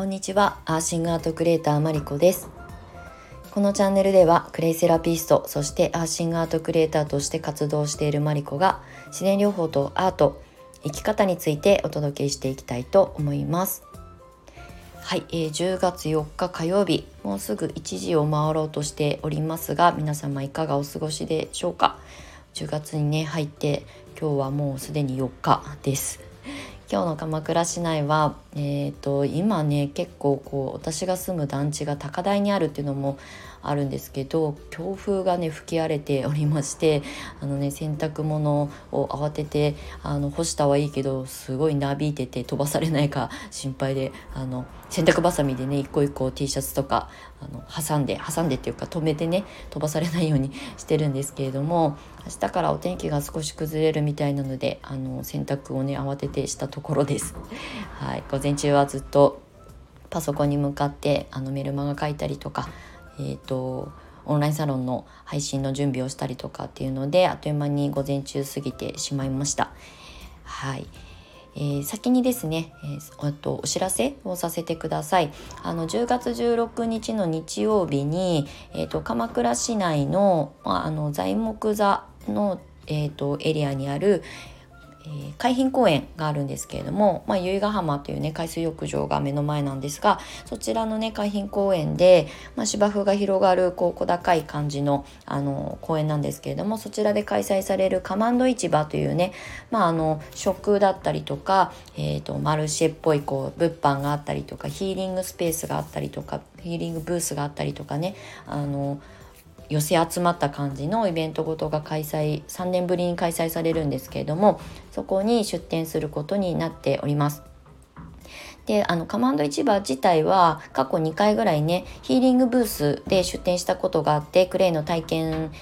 こんにちは。アーシングアートクリエイターマリコです。このチャンネルではクレイセラピストそしてアーシングアートクリエイターとして活動しているマリコが自然療法とアート生き方についてお届けしていきたいと思います。はい、えー、10月4日火曜日もうすぐ1時を回ろうとしておりますが皆様いかがお過ごしでしょうか？10月にね入って今日はもうすでに4日です。今日の鎌倉市内は、えーと、今ね結構こう私が住む団地が高台にあるっていうのもあるんですけど強風がね吹き荒れておりましてあのね洗濯物を慌ててあの干したはいいけどすごいなびいてて飛ばされないか心配であの洗濯ばさみでね一個一個 T シャツとかあの挟んで挟んでっていうか止めてね飛ばされないように してるんですけれども明日からお天気が少し崩れるみたいなのであの洗濯をね慌ててしたところです。はい、午前中はずっとパソコンに向かってあのメルマガ書いたりとかえーと、オンラインサロンの配信の準備をしたりとかっていうのであっという間に午前中過ぎてしまいました。はいえー、先にですね、えー、とお知らせをさせてください。あの10月16日の日曜日に、えーと、鎌倉市内の,、まあ、あの材木座の、えーとエリアにある、えー、海浜公園があるんですけれども、まあ、由比ヶ浜というね海水浴場が目の前なんですがそちらのね海浜公園で、まあ、芝生が広がるこう小高い感じのあの公園なんですけれどもそちらで開催されるカマンド市場というね、まあ、あの食だったりとか、えーと、マルシェっぽいこう物販があったりとかヒーリングスペースがあったりとかヒーリングブースがあったりとかねあの寄せ集まった感じのイベントごとが開催3年ぶりに開催されるんですけれどもそこに出店することになっております。であのカマンド市場自体は過去2回ぐらいねヒーリングブースで出店したことがあってクレイの体験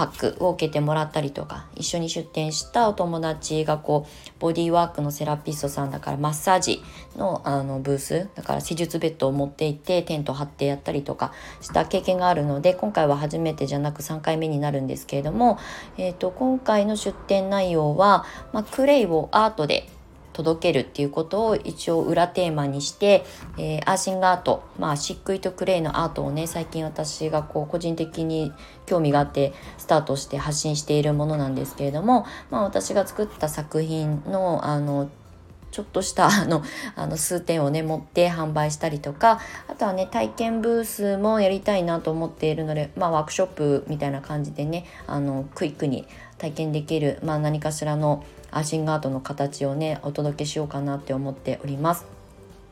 パックを受けてもらったりとか一緒に出店したお友達がこうボディーワークのセラピストさんだからマッサージのあのブースだから施術ベッドを持って行ってテント張ってやったりとかした経験があるので今回は初めてじゃなく3回目になるんですけれども、えーと、今回の出店内容は、まあ、クレイをアートで届けるっていうことを一応裏テーマにして、えー、アーシングアート、まあ、漆喰とクレイのアートをね最近私がこう個人的に興味があってスタートして発信しているものなんですけれども、まあ、私が作った作品のあのちょっとしたあのあの数点をね持って販売したりとかあとはね体験ブースもやりたいなと思っているので、まあ、ワークショップみたいな感じでねあのクイックに体験できる、まあ、何かしらのアーシングアートの形をねお届けしようかなって思っております。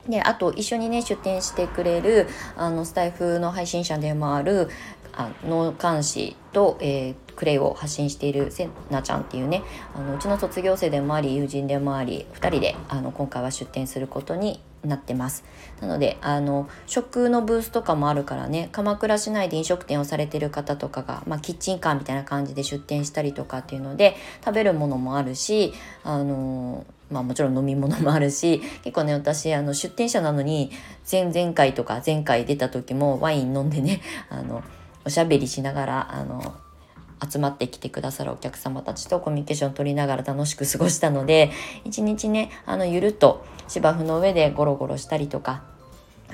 であと一緒にね出展してくれるあのスタイフの配信者でもあるあ脳幹視と、えー、クレイを発信しているせなちゃんっていうねあのうちの卒業生でもあり友人でもあり2人であの今回は出展することになってます。なのであの食のブースとかもあるからね鎌倉市内で飲食店をされてる方とかが、まあ、キッチンカーみたいな感じで出店したりとかっていうので食べるものもあるしあのまあもちろん飲み物もあるし結構ね私あの出店者なのに前々回とか前回出た時もワイン飲んでねあのおしゃべりしながらあの集まってきてくださるお客様たちとコミュニケーションを取りながら楽しく過ごしたので一日ねあのゆるっと芝生の上でゴロゴロしたりとか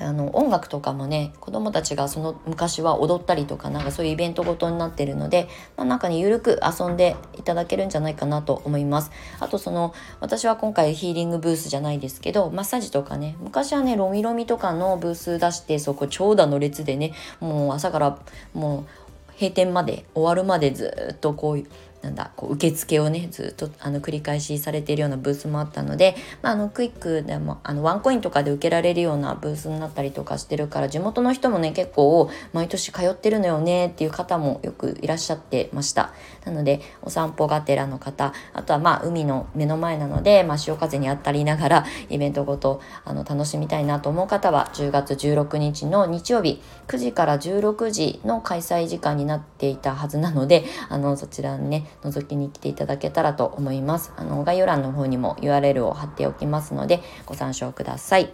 あの音楽とかもね子供たちがその昔は踊ったりとかなんかそういうイベントごとになってるので、まあ、なんかねゆるく遊んでいただけるんじゃないかなと思います。あとその私は今回ヒーリングブースじゃないですけどマッサージとかね昔はねロミロミとかのブース出してそこ長蛇の列でねもう朝からもう閉店まで終わるまでずっとこうなんだこう受付をねずっとあの繰り返しされているようなブースもあったので、まあ、あのクイックでもあのワンコインとかで受けられるようなブースになったりとかしてるから地元の人もね結構毎年通ってるのよねっていう方もよくいらっしゃってました。なのでお散歩がてらの方あとはまあ海の目の前なので、まあ、潮風に当たりながらイベントごとあの楽しみたいなと思う方は10月16日の日曜日9時から16時の開催時間になっていたはずなのであのそちらにね覗きに来ていただけたらと思います。あの概要欄の方にも URL を貼っておきますのでご参照ください。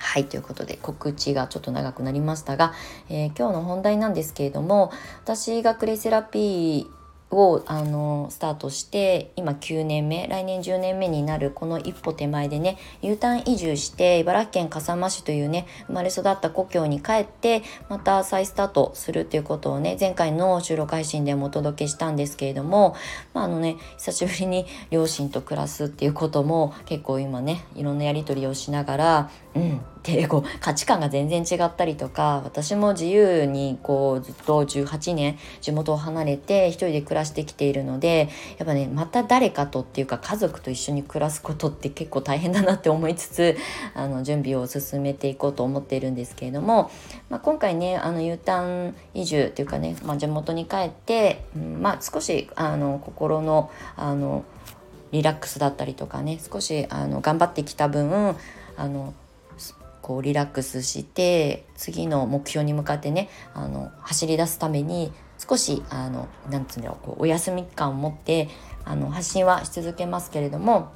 はい、ということで告知がちょっと長くなりましたが、えー、今日の本題なんですけれども私がクレイセラピーをあのスタートして今9年目来年10年目になるこの一歩手前でね U ターン移住して茨城県笠間市というね生まれ育った故郷に帰ってまた再スタートするっていうことをね前回の収録配信でもお届けしたんですけれども、まあ、あのね久しぶりに両親と暮らすっていうことも結構今ねいろんなやり取りをしながらうん。でこう価値観が全然違ったりとか私も自由にこうずっと18年地元を離れて一人で暮らしてきているのでやっぱねまた誰かとっていうか家族と一緒に暮らすことって結構大変だなって思いつつあの準備を進めていこうと思っているんですけれども、まあ、今回ねあの U ターン移住っていうかね、まあ、地元に帰って、うんまあ、少しあの心のあのリラックスだったりとかね少しあの頑張ってきた分あのこうリラックスして次の目標に向かってねあの走り出すために少しあのなんつうんだろうこうお休み感を持ってあの発信はし続けますけれども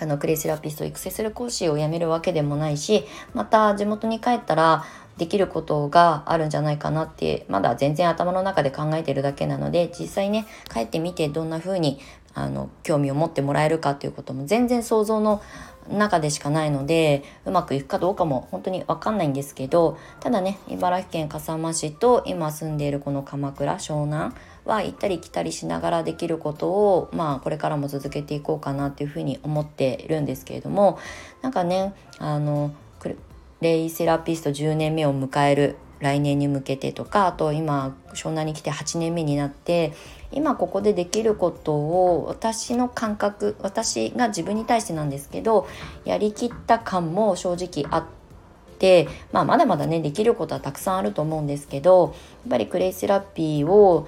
あのクレイセラピストを育成する講師を辞めるわけでもないしまた地元に帰ったらできることがあるんじゃないかなってまだ全然頭の中で考えてるだけなので実際ね帰ってみてどんな風にあに興味を持ってもらえるかっていうことも全然想像の中でしかないのでうまくいくかどうかも本当に分かんないんですけどただね茨城県笠間市と今住んでいるこの鎌倉湘南は行ったり来たりしながらできることをまあこれからも続けていこうかなっていうふうに思っているんですけれどもなんかねあのレイセラピスト10年目を迎える来年に向けてとかあと今湘南に来て8年目になって今ここでできることを私の感覚私が自分に対してなんですけどやりきった感も正直あって、まあ、まだまだねできることはたくさんあると思うんですけどやっぱりクレイセラピーを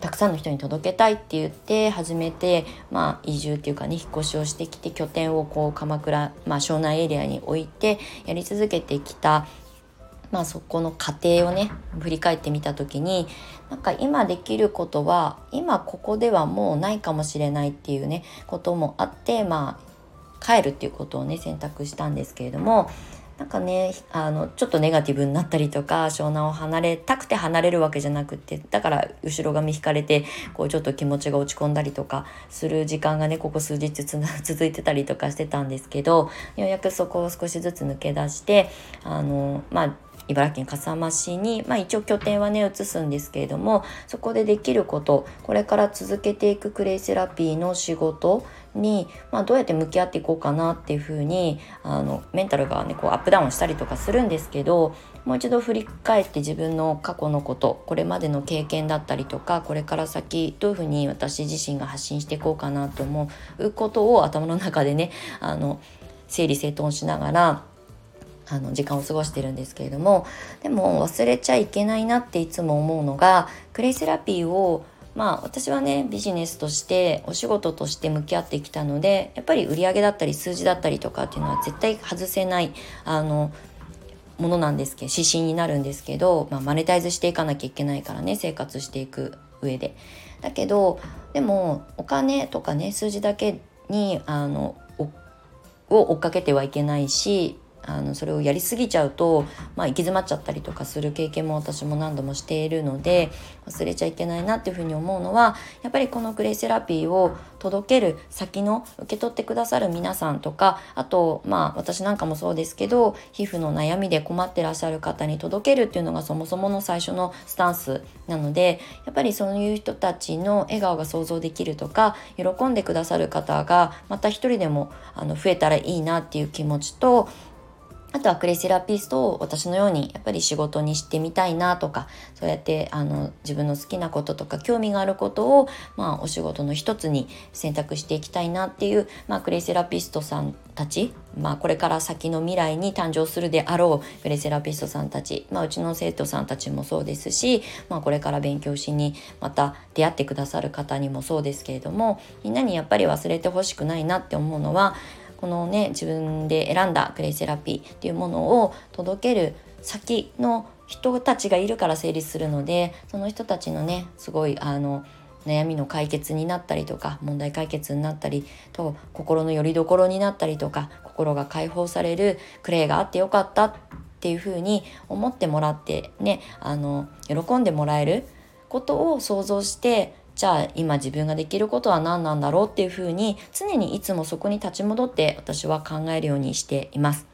たくさんの人に届けたいって言って始めて、まあ、移住っていうかね引っ越しをしてきて拠点をこう鎌倉、まあ、湘南エリアに置いてやり続けてきたまあそこの過程をね振り返ってみた時になんか今できることは今ここではもうないかもしれないっていうねこともあってまあ帰るっていうことをね選択したんですけれどもなんかねあのちょっとネガティブになったりとか湘南を離れたくて離れるわけじゃなくてだから後ろ髪引かれてこうちょっと気持ちが落ち込んだりとかする時間がねここ数日 続いてたりとかしてたんですけどようやくそこを少しずつ抜け出してあのまあ茨城県笠間市に、まあ、一応拠点はね移すんですけれどもそこでできることこれから続けていくクレイセラピーの仕事に、まあ、どうやって向き合っていこうかなっていうふうにあのメンタルがねこうアップダウンしたりとかするんですけどもう一度振り返って自分の過去のことこれまでの経験だったりとかこれから先どういうふうに私自身が発信していこうかなと思うことを頭の中でねあの整理整頓しながらあの時間を過ごしてるんですけれどもでも忘れちゃいけないなっていつも思うのがクレイセラピーをまあ私はねビジネスとしてお仕事として向き合ってきたのでやっぱり売り上げだったり数字だったりとかっていうのは絶対外せないあのものなんですけど指針になるんですけど、まあ、マネタイズしていかなきゃいけないからね生活していく上で。だけどでもお金とかね数字だけにあのを追っかけてはいけないしあのそれをやりすぎちゃうと、まあ、行き詰まっちゃったりとかする経験も私も何度もしているので忘れちゃいけないなっていうふうに思うのはやっぱりこのクレイセラピーを届ける先の受け取ってくださる皆さんとかあとまあ私なんかもそうですけど皮膚の悩みで困ってらっしゃる方に届けるっていうのがそもそもの最初のスタンスなのでやっぱりそういう人たちの笑顔が想像できるとか喜んでくださる方がまた一人でもあの増えたらいいなっていう気持ちとあとはクレイセラピストを私のようにやっぱり仕事にしてみたいなとかそうやってあの自分の好きなこととか興味があることを、まあ、お仕事の一つに選択していきたいなっていう、まあ、クレイセラピストさんたち、まあ、これから先の未来に誕生するであろうクレイセラピストさんたち、まあ、うちの生徒さんたちもそうですし、まあ、これから勉強しにまた出会ってくださる方にもそうですけれどもみんなにやっぱり忘れてほしくないなって思うのはこのね自分で選んだクレイセラピーっていうものを届ける先の人たちがいるから成立するのでその人たちのねすごいあの悩みの解決になったりとか問題解決になったりと心の拠り所になったりとか心が解放されるクレイがあってよかったっていうふうに思ってもらってねあの喜んでもらえることを想像してじゃあ今自分ができることは何なんだろうっていうふうに常にいつもそこに立ち戻って私は考えるようにしています。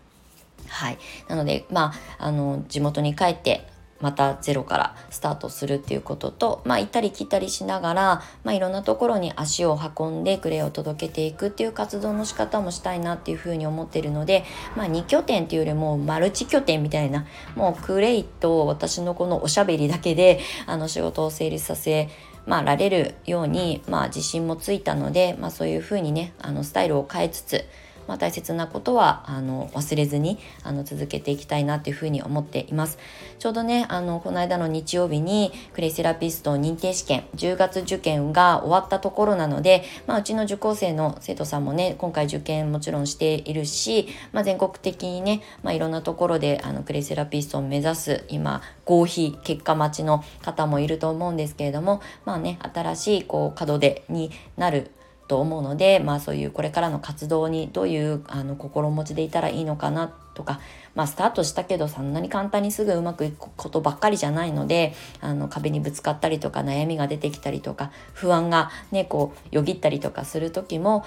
はい、なので、まあ、あの地元に帰ってまたゼロからスタートするっていうことと、まあ、行ったり来たりしながら、まあ、いろんなところに足を運んでクレイを届けていくっていう活動の仕方もしたいなっていうふうに思ってるので、まあ、2拠点っていうよりもマルチ拠点みたいなもうクレイと私のこのおしゃべりだけであの仕事を成立させまあ、られるように、まあ、自信もついたので、まあ、そういうふうにねあのスタイルを変えつつまあ、大切なことはあの忘れずにあの続けていきたいなというふうに思っています。ちょうどねあのこの間の日曜日にクレイセラピスト認定試験10月受験が終わったところなので、まあ、うちの受講生の生徒さんもね今回受験もちろんしているし、まあ、全国的にね、まあ、いろんなところであのクレイセラピストを目指す今合否結果待ちの方もいると思うんですけれどもまあね新しいこう門出になると思うので、まあ、そういうこれからの活動にどういうあの心持ちでいたらいいのかなとか、まあ、スタートしたけどそんなに簡単にすぐうまくいくことばっかりじゃないのであの壁にぶつかったりとか悩みが出てきたりとか不安がねこうよぎったりとかする時も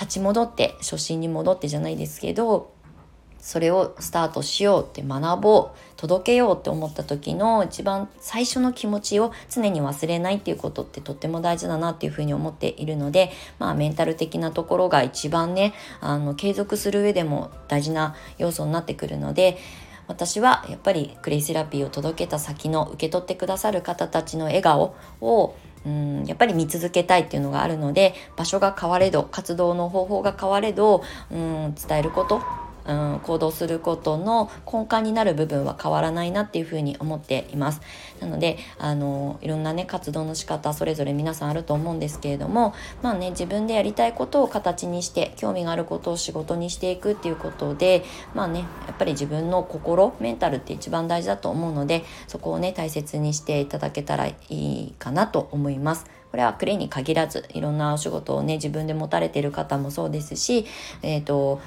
立ち戻って初心に戻ってじゃないですけどそれをスタートしようって学ぼう届けようって思った時の一番最初の気持ちを常に忘れないっていうことってとっても大事だなっていうふうに思っているのでまあメンタル的なところが一番ねあの継続する上でも大事な要素になってくるので私はやっぱりクレイセラピーを届けた先の受け取ってくださる方たちの笑顔をうんやっぱり見続けたいっていうのがあるので場所が変われど活動の方法が変われどうん伝えることうん、行動することの根幹になる部分は変わらないなっていうふうに思っています。なのであのいろんなね活動の仕方それぞれ皆さんあると思うんですけれどもまあね自分でやりたいことを形にして興味があることを仕事にしていくっていうことでまあねやっぱり自分の心メンタルって一番大事だと思うのでそこをね大切にしていただけたらいいかなと思います。これはクレイに限らずいろんなお仕事をね自分で持たれてる方もそうですしえっ、ー、と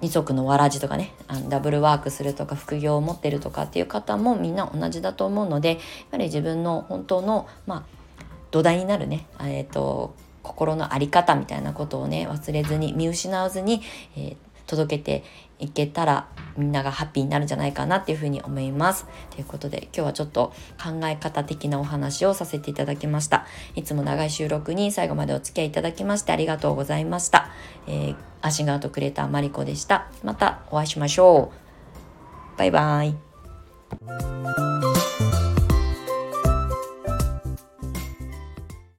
二足のわらじとかねあのダブルワークするとか副業を持ってるとかっていう方もみんな同じだと思うのでやはり自分の本当のまあ土台になるね、えーと、心の在り方みたいなことをね忘れずに見失わずに、えー、届けていけたらみんながハッピーになるんじゃないかなっていうふうに思います。ということで今日はちょっと考え方的なお話をさせていただきました。いつも長い収録に最後までお付き合いいただきましてありがとうございました。えー、アシンガートクレーターマリコでした。またお会いしましょう。バイバイ。